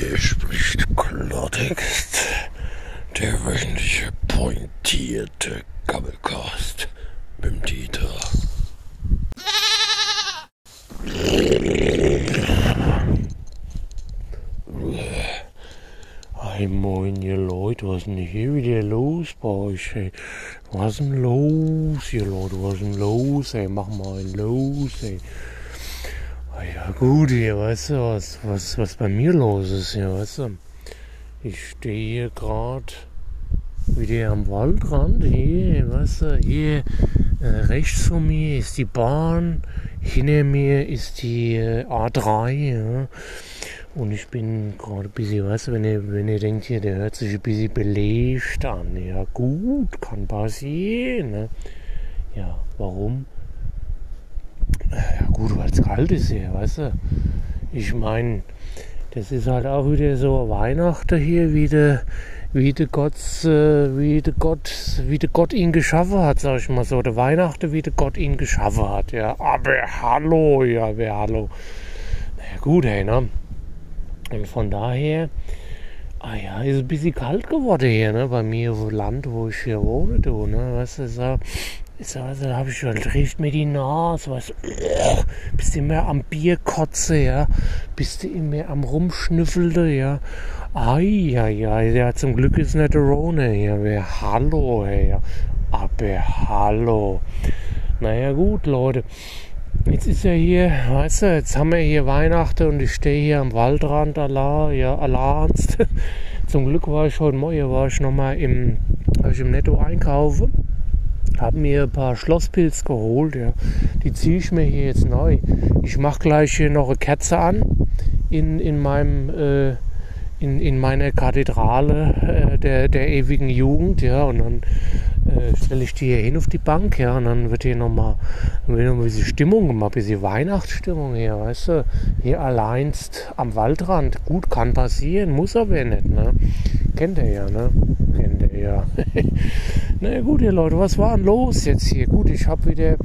Hier spricht Klartext, der wöchentliche pointierte Gabbelcast mit Dieter. Hey moin ihr Leute, was ist denn hier wieder los bei euch? Ey? Was ist denn los, ihr Leute, was ist denn los? Ey, mach mal los, ey. Ah ja gut, hier, weißt du, was, was, was bei mir los ist hier, weißt du? Ich stehe hier gerade wieder am Waldrand, hier, weißt du, hier äh, rechts von mir ist die Bahn, hinter mir ist die äh, A3, ja. Und ich bin gerade ein bisschen, weißt du, wenn ihr, wenn ihr denkt, hier, der hört sich ein bisschen belebt an. Ja, gut, kann passieren. Ne? Ja, warum? Ja, gut, weil es kalt ist hier, weißt du. Ich meine, das ist halt auch wieder so Weihnachten hier, wie der, wie der Gott, äh, wie der Gott, wie der Gott ihn geschaffen hat, sag ich mal so. Der Weihnachten, wie der Gott ihn geschaffen hat, ja. Aber hallo, ja, wer hallo. Naja, gut, hey, ne? Und von daher, ah ja, ist ein bisschen kalt geworden hier, ne, bei mir im Land, wo ich hier wohne, du, ne, weißt du, so, also, da habe ich schon, riecht mir die Nase, du, bist du immer am Bierkotze, ja, bist du immer am Rumschnüffeln, ja, ai, ja, zum Glück ist nicht der Rone, ja, wer, hallo, ja, aber hallo, naja, gut, Leute, Jetzt ist ja hier, weißt du, jetzt haben wir hier Weihnachten und ich stehe hier am Waldrand, Allah, ja, Allahs. Zum Glück war ich heute Morgen, war ich nochmal im, im Netto einkaufen, habe mir ein paar Schlosspilz geholt, ja. Die ziehe ich mir hier jetzt neu. Ich mache gleich hier noch eine Kerze an in, in meinem, äh, in, in meiner Kathedrale äh, der, der ewigen Jugend, ja, und dann äh, stelle ich die hier hin auf die Bank, ja, und dann wird hier nochmal noch ein bisschen Stimmung gemacht, ein bisschen Weihnachtsstimmung hier, weißt du, hier alleinst am Waldrand. Gut, kann passieren, muss aber nicht, ne? Kennt ihr ja, ne? Ja. Na gut, ihr Leute, was war denn los jetzt hier? Gut, ich habe wieder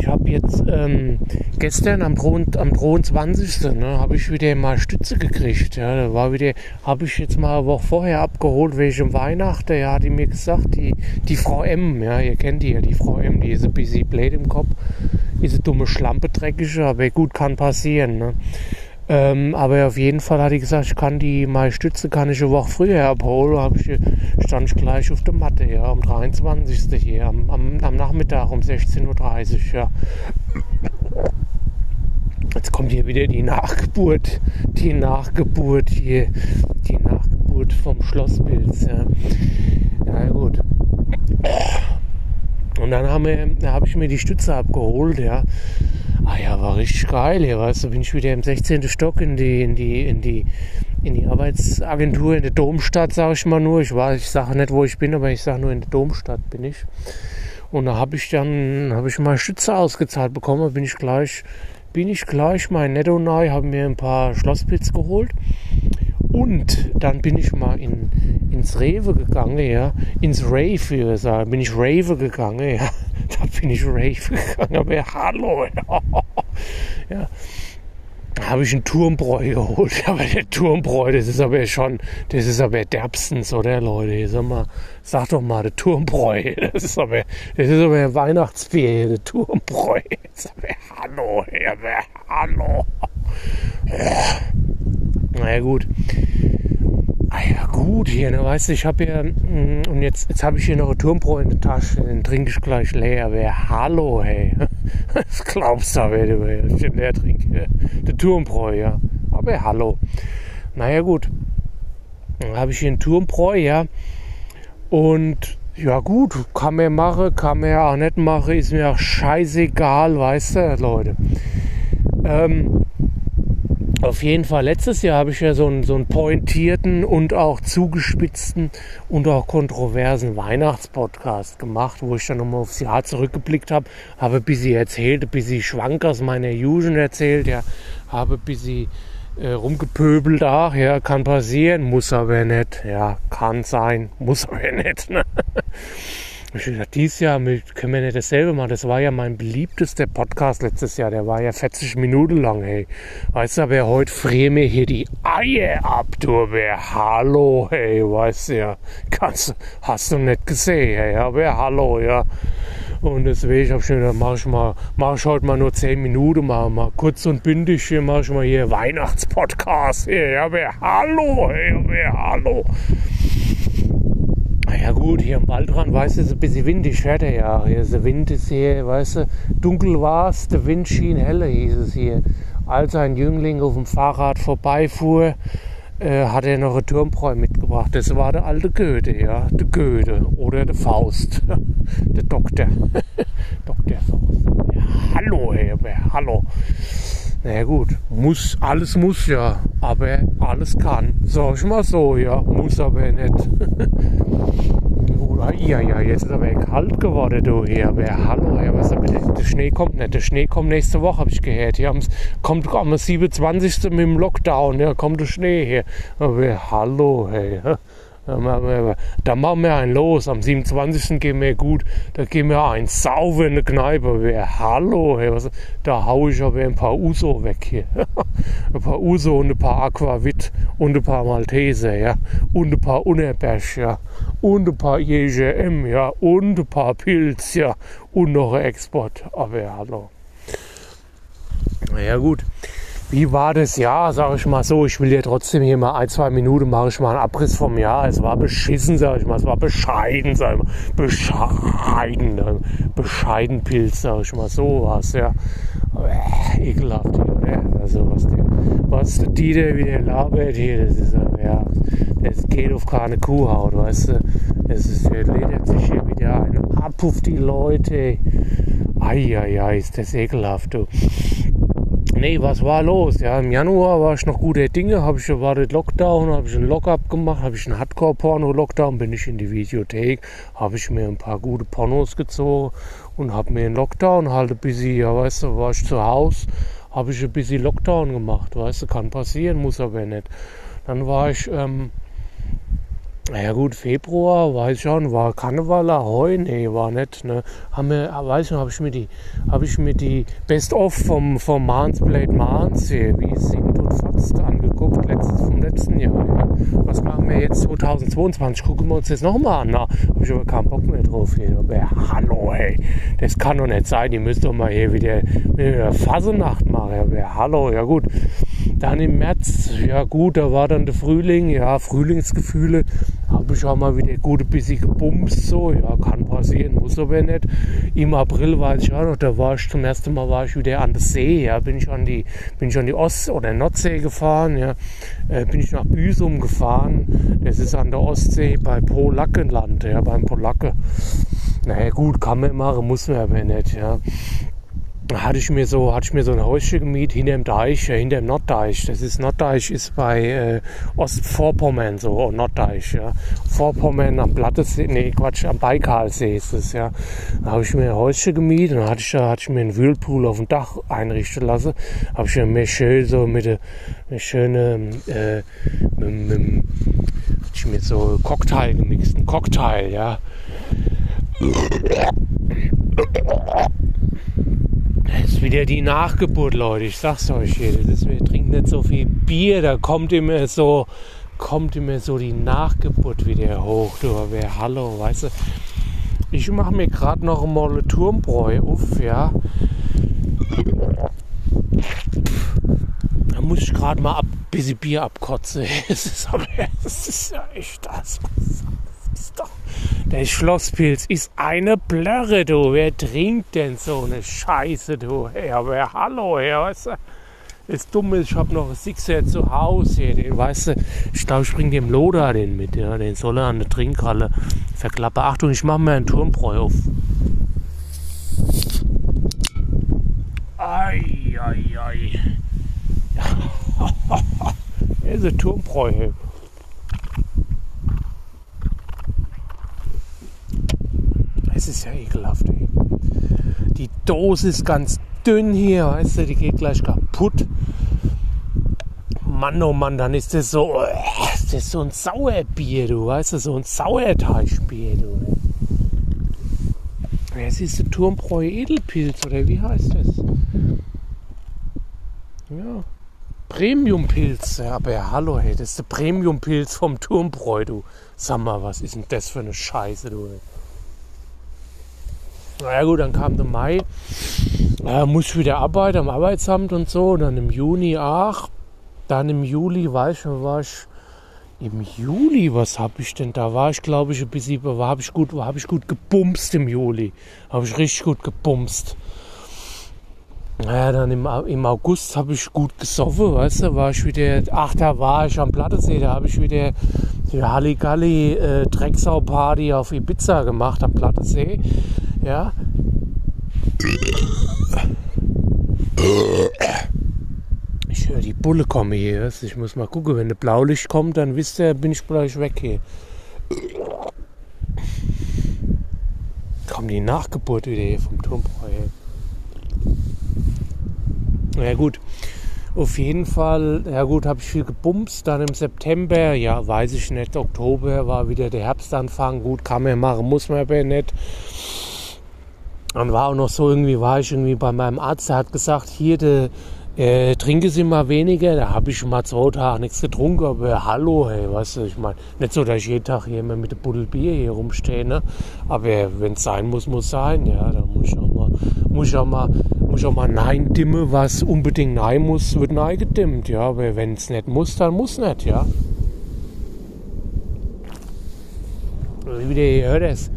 ich habe jetzt ähm, gestern am, am 23. Ne, habe ich wieder mal Stütze gekriegt. Ja, da war wieder, habe ich jetzt mal eine Woche vorher abgeholt, welche Weihnachten. Ja, hat die mir gesagt, die, die Frau M, ja, ihr kennt die ja, die Frau M, die ist ein bisschen blöd im Kopf, eine dumme Schlampe dreckige, aber gut, kann passieren. Ne. Ähm, aber auf jeden Fall hat die gesagt, ich kann die meine Stütze kann ich eine Woche früher abholen. Hab ich, stand ich gleich auf der Matte, ja, am 23. hier, am, am, am Nachmittag um 16.30 Uhr, ja. Jetzt kommt hier wieder die Nachgeburt, die Nachgeburt hier, die Nachgeburt vom Schlosspilz, ja. Ja gut. Und dann da habe ich mir die Stütze abgeholt, ja. Ah ja, war richtig geil hier, weißt du, bin ich wieder im 16. Stock in die, in die, in die, in die Arbeitsagentur in der Domstadt, sage ich mal nur. Ich weiß, ich sage nicht, wo ich bin, aber ich sage nur in der Domstadt bin ich. Und da habe ich dann, habe ich mal Stütze ausgezahlt bekommen, bin ich gleich, bin ich gleich mein Netto nahe, habe mir ein paar Schlosspits geholt. Und dann bin ich mal in, ins Rewe gegangen, ja, ins Rave, wie wir sagen, bin ich Rave gegangen, ja da bin ich rave gegangen, aber hallo, ja. Habe ich einen Turmbräu geholt. Aber der Turmbräu, das ist aber schon, das ist aber derbstens, oder Leute? Sag mal, sag doch mal, der Turmbräu. Das ist aber, das ist aber Weihnachtsbier, der Turmbräu. Das ist aber hallo, aber hallo. Ja. Naja, gut. Ah ja, gut hier, ne, weißt du, ich habe hier, mm, und jetzt, jetzt habe ich hier noch eine Turmbräu in der Tasche, den trinke ich gleich leer. Wer, hallo, hey. Das glaubst du, wer du ich den leer trinke. Der Turmbräu, ja. Aber hallo. Naja, gut. Dann habe ich hier einen Turmbräu, ja. Und ja gut, kann man machen, kann man auch nicht machen, ist mir auch scheißegal, weißt du, Leute. Ähm, auf jeden Fall, letztes Jahr habe ich ja so einen, so einen pointierten und auch zugespitzten und auch kontroversen Weihnachtspodcast gemacht, wo ich dann nochmal aufs Jahr zurückgeblickt habe, habe ein bisschen erzählt, ein bisschen Schwank aus meiner Jugend erzählt, ja, habe ein bisschen äh, rumgepöbelt, ach ja, kann passieren, muss aber nicht, ja, kann sein, muss aber nicht. Ne? Ich dachte, dieses Jahr können wir nicht dasselbe machen. Das war ja mein beliebtester Podcast letztes Jahr. Der war ja 40 Minuten lang, hey. Weißt du, wer heute friere mir hier die Eier ab, du, wer Hallo, hey, weißt du ja. Kannst, hast du nicht gesehen, hey, aber Hallo, ja. Und deswegen habe ich gedacht, mach ich mal, mach ich heute mal nur 10 Minuten, mal, mal kurz und bündig hier, mach ich mal hier Weihnachtspodcast, hey, aber Hallo, hey, aber Hallo. Ja gut, hier im Waldrand, weißt du, ist ein bisschen windig, hört er ja. Hier, der Wind ist hier, weißt du, dunkel war es, der Wind schien helle, hieß es hier. Als ein Jüngling auf dem Fahrrad vorbeifuhr, äh, hat er noch ein Turmbräu mitgebracht. Das war der alte Goethe, ja, der Goethe oder der Faust, der Doktor, Doktor Faust. Ja, hallo, Herr, hallo. Na ja, gut, muss, alles muss ja, aber alles kann. Sag ich mal so, ja, muss aber nicht. Oder, ja, ja, jetzt ist aber kalt geworden, du hier. Aber hallo, ja, was bitte? Der Schnee kommt nicht. Der Schnee kommt nächste Woche, habe ich gehört. Hier kommt am 27. mit dem Lockdown, ja, kommt der Schnee hier. Aber hallo, hey. Da machen wir einen los. Am 27. gehen wir gut. Da gehen wir ein sauber in die Kneipe. Wer, hallo, hey, was, da haue ich aber ein paar Uso weg hier. ein paar Uso und ein paar Aquavit und ein paar Malteser, ja. Und ein paar Unerberg, ja. Und ein paar JGM, ja. Und ein paar Pilz, ja. Und noch ein Export. Aber hallo. Na ja, gut. Wie war das Jahr, sage ich mal so? Ich will dir trotzdem hier mal ein, zwei Minuten mache ich mal einen Abriss vom Jahr. Es war beschissen, sage ich mal. Es war bescheiden, sag ich mal. Bescheiden. Ne? Bescheiden Pilz, sage ich mal. So was, ja. Äh, ekelhaft hier, ne? Also was der, was der Dieter wieder labert hier, das ist ja, das geht auf keine Kuhhaut, weißt du. Es ist, der ledert sich hier wieder ein ab auf die Leute. Eieiei, ist das ekelhaft, du. Nee, was war los? Ja, im Januar war ich noch gute Dinge, habe ich erwartet Lockdown, habe ich einen Lockup gemacht, habe ich einen Hardcore-Porno-Lockdown, bin ich in die Videothek, habe ich mir ein paar gute Pornos gezogen und habe mir einen Lockdown halt ein bisschen, ja weißt du, war ich zu Hause, habe ich ein bisschen Lockdown gemacht, weißt du, kann passieren, muss aber nicht. Dann war ich ähm, ja gut, Februar, weiß ich schon, war Karneval, Ahoi, nee, war nicht, ne. Haben wir, weiß ich noch, habe ich mir die, habe ich mir die Best-of vom, vom Mans Blade Mans hier, wie es singt und fotzt, angeguckt, letztes, vom letzten Jahr, ja. Was machen wir jetzt 2022? Gucken wir uns das nochmal an, na. Habe ich aber keinen Bock mehr drauf hier. Aber hallo, hey, das kann doch nicht sein, ihr müsst doch mal hier wieder, wieder Fasenacht machen, aber hallo, ja gut. Dann im März, ja gut, da war dann der Frühling, ja, Frühlingsgefühle habe ich auch mal wieder gut ein bisschen gebumst, so, ja, kann passieren, muss aber nicht. Im April war ich auch noch, da war ich zum ersten Mal war ich wieder an der See, ja, bin ich an die, bin ich an die Ost- oder Nordsee gefahren, ja, äh, bin ich nach Büsum gefahren, das ist an der Ostsee bei Polackenland, ja, beim Polacke. Naja, gut, kann man machen, muss man aber nicht, ja hatte ich mir so, hatte ich mir so ein Häuschen gemietet hinter dem Deich, äh, hinter dem Norddeich. Das ist Norddeich ist bei äh, Ostvorpommern so, oh, Norddeich, ja. Vorpommern am Plattesee, nee, Quatsch, am Baikalsee ist es, ja. Da habe ich mir ein Häuschen gemietet und hatte ich, da hatte ich mir einen Whirlpool auf dem Dach einrichten lassen. Habe ich mir schön so mit der schönen, äh, mit, mit, mit, mir so Cocktail gemixt, ein Cocktail, ja. Wieder die Nachgeburt, Leute. Ich sag's euch hier. Das ist, wir trinken nicht so viel Bier. Da kommt immer so, kommt immer so die Nachgeburt wieder hoch. Du, wer hallo, weißt du. Ich mache mir gerade noch eine Turmbräu auf, ja. Da muss ich gerade mal ein bisschen Bier abkotzen. Das ist, das ist ja echt das. Der Schlosspilz ist eine Blöre, du. Wer trinkt denn so eine Scheiße, du? Hey, aber hallo, Herr, weißt du? Das Dumme ist, ich habe noch Sixer zu Hause hier, den, weißt du, ich glaube, ich bringe dem Loda den mit, ja, den soll er an der Trinkhalle verklappen. Achtung, ich mache mir einen Turmbräu auf. Ei, ei, ei. Ja. ist ein Turmbräu. Es ist ja ekelhaft, ey. Die Dose ist ganz dünn hier, weißt du, die geht gleich kaputt. Mann, oh Mann, dann ist das so, das ist so ein Sauerbier, du weißt so ein Sauerteigbier, du. das ist der Turmbräu Edelpilz, oder wie heißt das? Ja. Premiumpilz, ja, aber ja, hallo, hey, das ist der Premiumpilz vom Turmbräu, du. Sag mal, was ist denn das für eine Scheiße, du? Na ja, gut, dann kam der Mai, äh, muss wieder arbeiten am Arbeitsamt und so, und dann im Juni, ach, dann im Juli, weißt du, war ich im Juli, was habe ich denn? Da war ich, glaube ich, ein bisschen, habe ich gut, ich gut gebumst im Juli. Habe ich richtig gut gebumst. Naja, dann im, im August habe ich gut gesoffen, weißt du, war ich wieder, ach, da war ich am Plattensee, da habe ich wieder die Halligalli äh, auf Ibiza gemacht am Plattensee, ja. Ich höre die Bulle kommen hier. Ich muss mal gucken, wenn der Blaulicht kommt, dann wisst ihr, bin ich gleich weg hier. Kommen die Nachgeburt wieder hier vom Turmbräu. Ja gut, auf jeden Fall, ja gut, habe ich viel gebumst. Dann im September, ja, weiß ich nicht, Oktober war wieder der Herbstanfang. Gut, kann man machen, muss man aber nicht. Dann war auch noch so, irgendwie war ich irgendwie bei meinem Arzt, der hat gesagt, hier, der äh, trinke sie mal weniger, da habe ich schon mal zwei Tage nichts getrunken, aber hallo, hey, weißt du, ich meine, nicht so, dass ich jeden Tag hier immer mit dem Buddel Bier hier rumstehe, ne? aber wenn es sein muss, muss sein, ja, da muss ich auch mal, muss ich auch mal, muss ich auch mal Nein dimmen, was unbedingt Nein muss, wird Nein gedimmt, ja, aber wenn es nicht muss, dann muss nicht, ja. Wieder, ihr hört es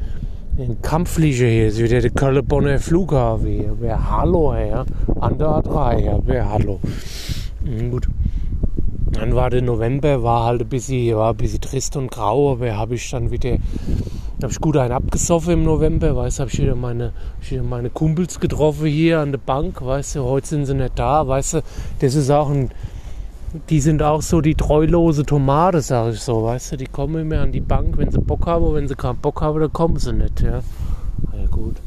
ein Kampfflieger hier ist wieder der Köln-Bonner Flughafen hier. Wer Hallo, ja. An der A3, ja. Wer Hallo. Mhm, gut. Dann war der November, war halt ein bisschen, war ein bisschen trist und grau, aber habe ich dann wieder, habe ich gut einen abgesoffen im November, weißt du, habe ich wieder meine, ich wieder meine Kumpels getroffen hier an der Bank, weißt du, heute sind sie nicht da, weißt du, das ist auch ein, die sind auch so die treulose Tomate, sag ich so, weißt du, die kommen immer an die Bank, wenn sie Bock haben, und wenn sie keinen Bock haben, dann kommen sie nicht, ja. Ja gut.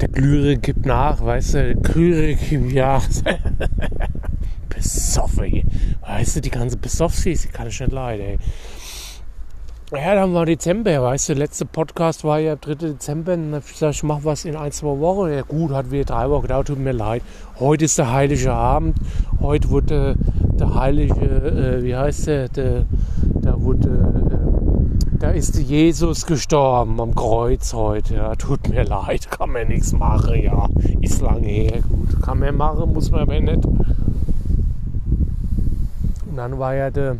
Der Glüre gibt nach, weißt du, der Glüre gibt ja. Besoffen, weißt du, die ganze Besoffsi, die kann ich nicht leiden, ey. Ja, dann war Dezember, weißt du, letzte Podcast war ja 3. Dezember. Und dann habe ich gesagt, ich mache was in ein, zwei Wochen. Ja gut, hat wieder drei Wochen gedauert, tut mir leid. Heute ist der heilige Abend. Heute wurde der heilige, äh, wie heißt der, der da wurde, äh, da ist Jesus gestorben am Kreuz heute. Ja, tut mir leid, kann man nichts machen, ja. Ist lange her, gut. Kann man machen, muss man aber nicht. Und dann war ja der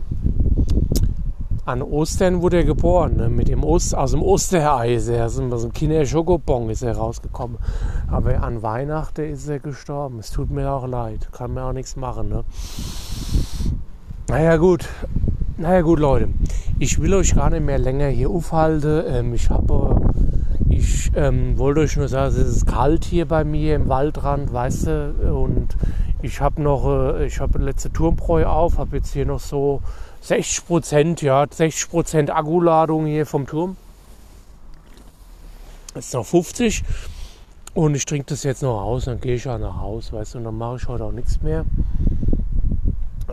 an Ostern wurde er geboren, ne? mit dem Ost, aus dem Ostereis, aus dem, aus dem Kinderschokobon ist er rausgekommen. Aber an Weihnachten ist er gestorben. Es tut mir auch leid, kann mir auch nichts machen. Ne? Naja gut, naja gut Leute, ich will euch gar nicht mehr länger hier aufhalten. Ähm, ich habe, ich ähm, wollte euch nur sagen, es ist kalt hier bei mir im Waldrand, weißt du, und ich habe noch, äh, ich habe letzte Turmbräu auf, habe jetzt hier noch so 60 Prozent, ja, 60 Prozent Akkuladung hier vom Turm. Jetzt noch 50 und ich trinke das jetzt noch aus, dann gehe ich ja nach Haus, weißt du, und dann mache ich heute auch nichts mehr.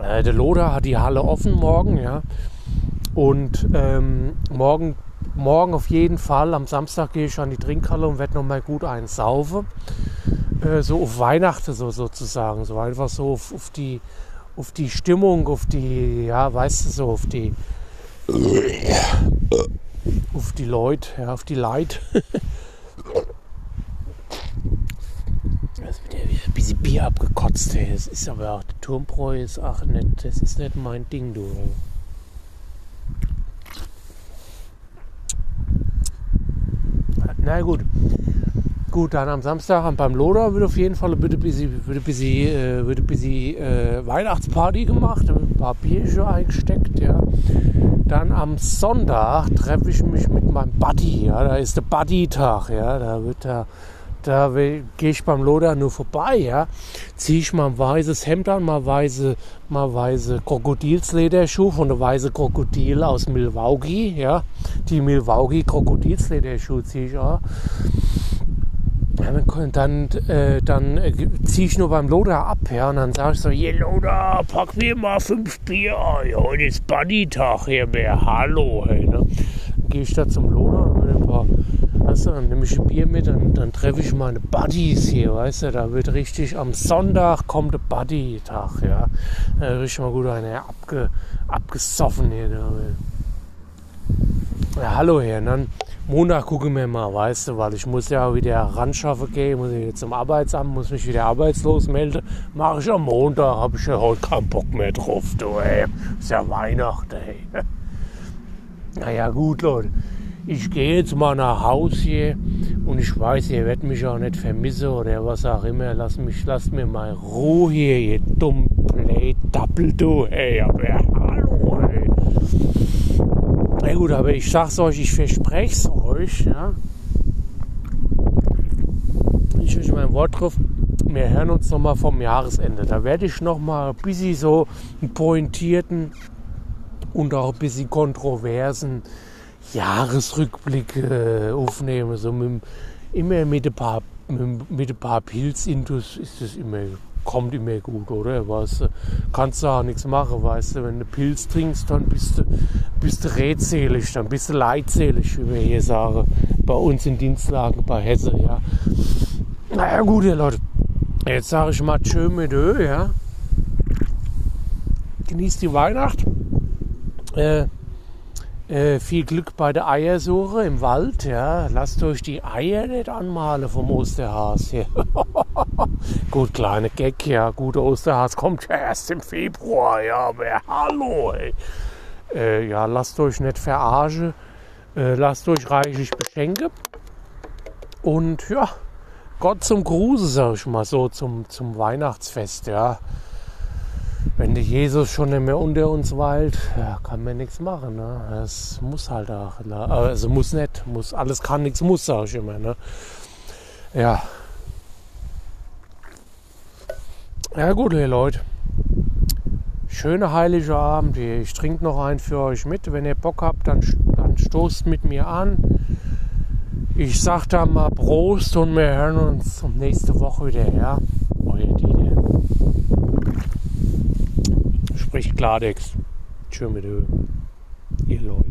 Äh, der Loder hat die Halle offen morgen, ja, und ähm, morgen, morgen auf jeden Fall, am Samstag gehe ich an die Trinkhalle und werde noch mal gut eins saufen. Äh, so auf Weihnachten so sozusagen, so einfach so auf, auf die auf die Stimmung, auf die, ja, weißt du so, auf die, auf die Leute, ja, auf die Leid. Das wird ja wieder ein bisschen Bier abgekotzt, ey. Das ist aber auch, der Turmbräu ist auch nicht, das ist nicht mein Ding, du. Na gut. Gut, dann am Samstag beim Loder wird auf jeden Fall ein bisschen, äh, äh, Weihnachtsparty gemacht, ein paar Bierchen eingesteckt, ja. Dann am Sonntag treffe ich mich mit meinem Buddy, ja, da ist der Buddy-Tag, ja, da wird da, da gehe ich beim Loder nur vorbei, ja, ziehe ich mal ein weißes Hemd an, mal weiße, mal weiße Krokodilslederschuhe von der weiße Krokodil aus Milwaukee, ja, die Milwaukee Krokodilslederschuhe ziehe ich an dann, äh, dann äh, ziehe ich nur beim Loder ab, ja, und dann sage ich so, hier Loder, pack mir mal fünf Bier, ja, heute ist Buddy-Tag hier, mehr, hallo, hey, ne? Dann gehe ich da zum Loder, ein paar, Weißt du, dann nehme ich ein Bier mit, dann, dann treffe ich meine Buddies hier, weißt du, da wird richtig, am Sonntag kommt der Buddy-Tag, ja. Da richtig mal gut einer abge, abgesoffen hier. Ja, hallo hier, dann Montag gucken wir mal, weißt du, weil ich muss ja wieder ranschaffen gehen, muss ich jetzt zum Arbeitsamt, muss mich wieder arbeitslos melden. Mache ich am Montag, habe ich ja heute keinen Bock mehr drauf, du, ey. Ist ja Weihnachten, ey. Naja, gut, Leute. Ich gehe jetzt mal nach Haus hier und ich weiß, ihr werdet mich auch nicht vermissen oder was auch immer. Lasst mich, lasst mir mal Ruhe hier, ihr dumm Play Double, du, ey. Aber hallo, ey. Na gut, aber ich sag's euch, ich verspreche es euch, ja. Ich euch mein Wort drauf. Wir hören uns nochmal vom Jahresende. Da werde ich nochmal ein bisschen so einen pointierten und auch ein bisschen kontroversen Jahresrückblick äh, aufnehmen. So mit, immer mit ein paar, mit, mit paar Pilzintus ist das immer kommt immer gut, oder? Weißt du, kannst du auch nichts machen, weißt du, wenn du Pilz trinkst, dann bist du, bist du redselig, dann bist du leidselig, wie wir hier sagen, bei uns in Dienstlagen bei Hesse, ja. Naja, gut, ihr Leute, jetzt sage ich mal tschö mit Ö, ja. Genießt die Weihnacht. Äh, äh, viel Glück bei der Eiersuche im Wald, ja. Lasst euch die Eier nicht anmalen vom Osterhas gut, kleine Gag, ja. Gut, Osterhas kommt ja erst im Februar, ja. Aber hallo, ey. Äh, ja, lasst euch nicht verarschen. Äh, lasst euch reichlich beschenken. Und ja, Gott zum Gruße, sag ich mal so, zum, zum Weihnachtsfest, ja wenn der Jesus schon nicht mehr unter uns weilt, ja, kann man nichts machen. Ne? Das muss halt auch. Also muss nicht, muss, alles kann, nichts muss, sage ich immer. Ne? Ja. Ja gut, ihr Leute. Schöner heiliger Abend. Ich trinke noch einen für euch mit. Wenn ihr Bock habt, dann, dann stoßt mit mir an. Ich sag da mal Prost und wir hören uns nächste Woche wieder. Ja, euer Dieter spricht Klartext. Tschö mit Ö. Ihr Leute.